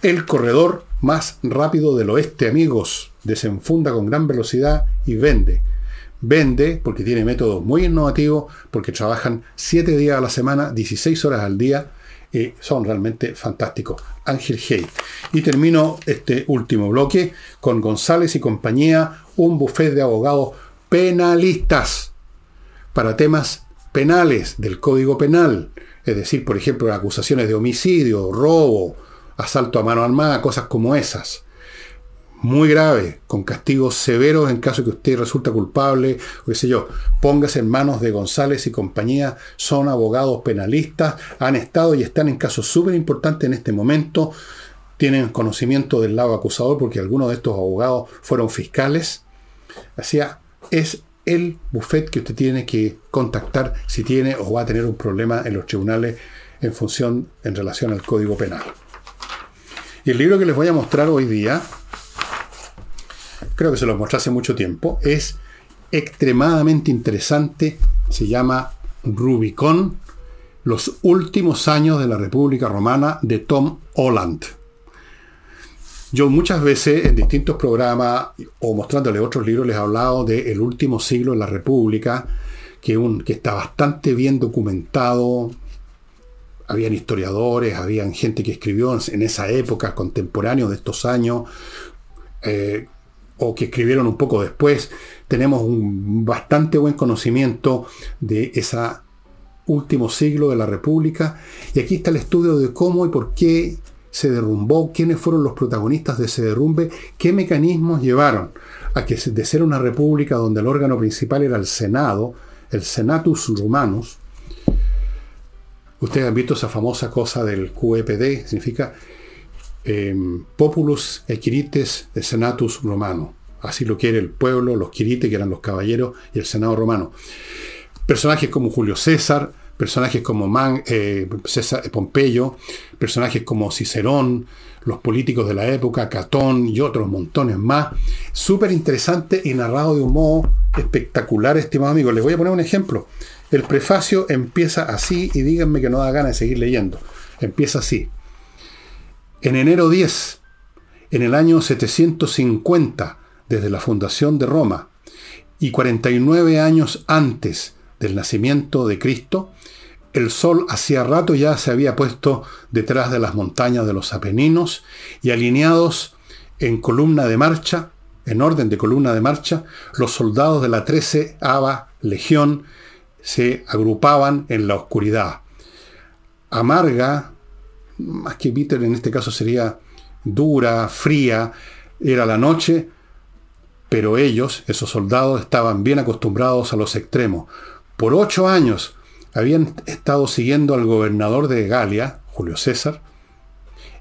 el corredor más rápido del oeste, amigos. Desenfunda con gran velocidad y vende. Vende porque tiene métodos muy innovativos, porque trabajan 7 días a la semana, 16 horas al día. Y son realmente fantásticos. Ángel Hey. Y termino este último bloque con González y compañía, un buffet de abogados penalistas para temas penales del Código Penal. Es decir, por ejemplo, acusaciones de homicidio, robo, asalto a mano armada, cosas como esas. Muy grave, con castigos severos en caso que usted resulta culpable, o qué sé yo. Póngase en manos de González y compañía, son abogados penalistas, han estado y están en casos súper importantes en este momento, tienen conocimiento del lado acusador porque algunos de estos abogados fueron fiscales. Así es el buffet que usted tiene que contactar si tiene o va a tener un problema en los tribunales en función, en relación al Código Penal. Y el libro que les voy a mostrar hoy día, creo que se lo mostré hace mucho tiempo, es extremadamente interesante, se llama Rubicon, los últimos años de la República Romana de Tom Holland. Yo muchas veces en distintos programas o mostrándole otros libros les he hablado del último siglo de la República, que está bastante bien documentado, habían historiadores, habían gente que escribió en esa época, contemporáneos de estos años, eh, o que escribieron un poco después. Tenemos un bastante buen conocimiento de ese último siglo de la República. Y aquí está el estudio de cómo y por qué se derrumbó, quiénes fueron los protagonistas de ese derrumbe, qué mecanismos llevaron a que de ser una república donde el órgano principal era el Senado, el Senatus Romanus, Ustedes han visto esa famosa cosa del QEPD, significa em, Populus Equirites Senatus Romano. Así lo quiere el pueblo, los Quirites, que eran los caballeros, y el Senado romano. Personajes como Julio César, personajes como eh, César, Pompeyo, personajes como Cicerón, los políticos de la época, Catón y otros montones más. Súper interesante y narrado de un modo espectacular, estimados amigos. Les voy a poner un ejemplo. El prefacio empieza así y díganme que no da ganas de seguir leyendo. Empieza así. En enero 10, en el año 750, desde la fundación de Roma, y 49 años antes del nacimiento de Cristo, el sol hacía rato ya se había puesto detrás de las montañas de los Apeninos y alineados en columna de marcha, en orden de columna de marcha, los soldados de la 13 Ava Legión se agrupaban en la oscuridad. Amarga, más que bitter en este caso sería dura, fría, era la noche, pero ellos, esos soldados, estaban bien acostumbrados a los extremos. Por ocho años habían estado siguiendo al gobernador de Galia, Julio César,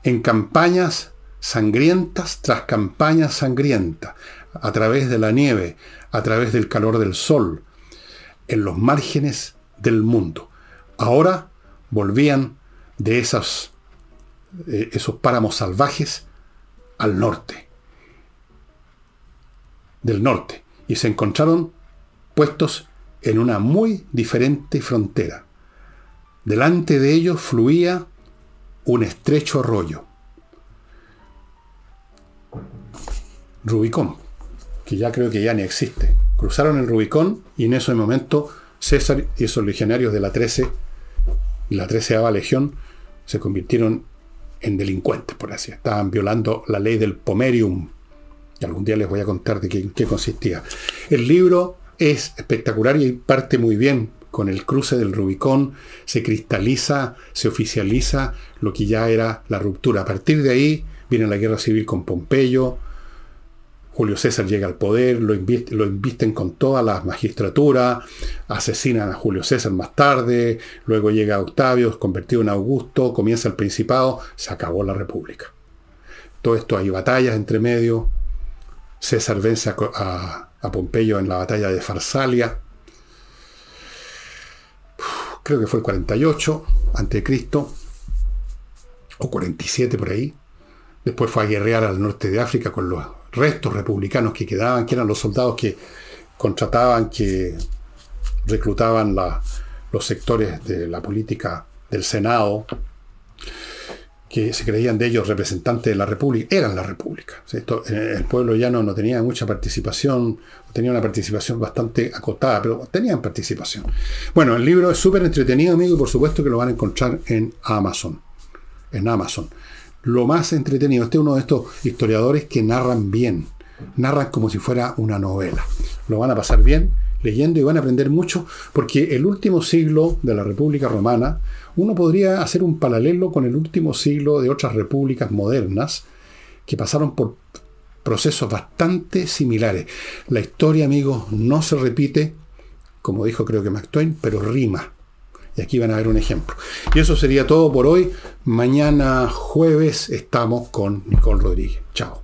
en campañas sangrientas tras campañas sangrientas, a través de la nieve, a través del calor del sol, en los márgenes del mundo. Ahora volvían de esos, eh, esos páramos salvajes al norte, del norte, y se encontraron puestos en una muy diferente frontera. Delante de ellos fluía un estrecho arroyo. Rubicón. que ya creo que ya ni existe. Cruzaron el Rubicón y en ese momento César y esos legionarios de la 13 y la 13 Legión se convirtieron en delincuentes, por así. Estaban violando la ley del pomerium. Y algún día les voy a contar de qué consistía. El libro es espectacular y parte muy bien con el cruce del Rubicón, se cristaliza, se oficializa lo que ya era la ruptura. A partir de ahí viene la guerra civil con Pompeyo, Julio César llega al poder, lo, invisten con toda la magistratura, asesinan a Julio César más tarde, luego llega Octavio, convertido en Augusto, comienza el Principado, se acabó la República. Todo esto hay batallas entre medio. César vence a, a Pompeyo en la batalla de Farsalia. Creo que fue el 48 a.C. o 47 por ahí. Después fue a guerrear al norte de África con los restos republicanos que quedaban, que eran los soldados que contrataban, que reclutaban los sectores de la política del Senado, que se creían de ellos representantes de la República, eran la República. el pueblo llano no tenía mucha participación, tenía una participación bastante acotada, pero tenían participación. Bueno, el libro es súper entretenido, amigo, y por supuesto que lo van a encontrar en Amazon. En Amazon lo más entretenido. Este es uno de estos historiadores que narran bien, narran como si fuera una novela. Lo van a pasar bien leyendo y van a aprender mucho, porque el último siglo de la República Romana, uno podría hacer un paralelo con el último siglo de otras repúblicas modernas que pasaron por procesos bastante similares. La historia, amigos, no se repite, como dijo creo que Mark pero rima. Y aquí van a ver un ejemplo. Y eso sería todo por hoy. Mañana jueves estamos con Nicole Rodríguez. Chao.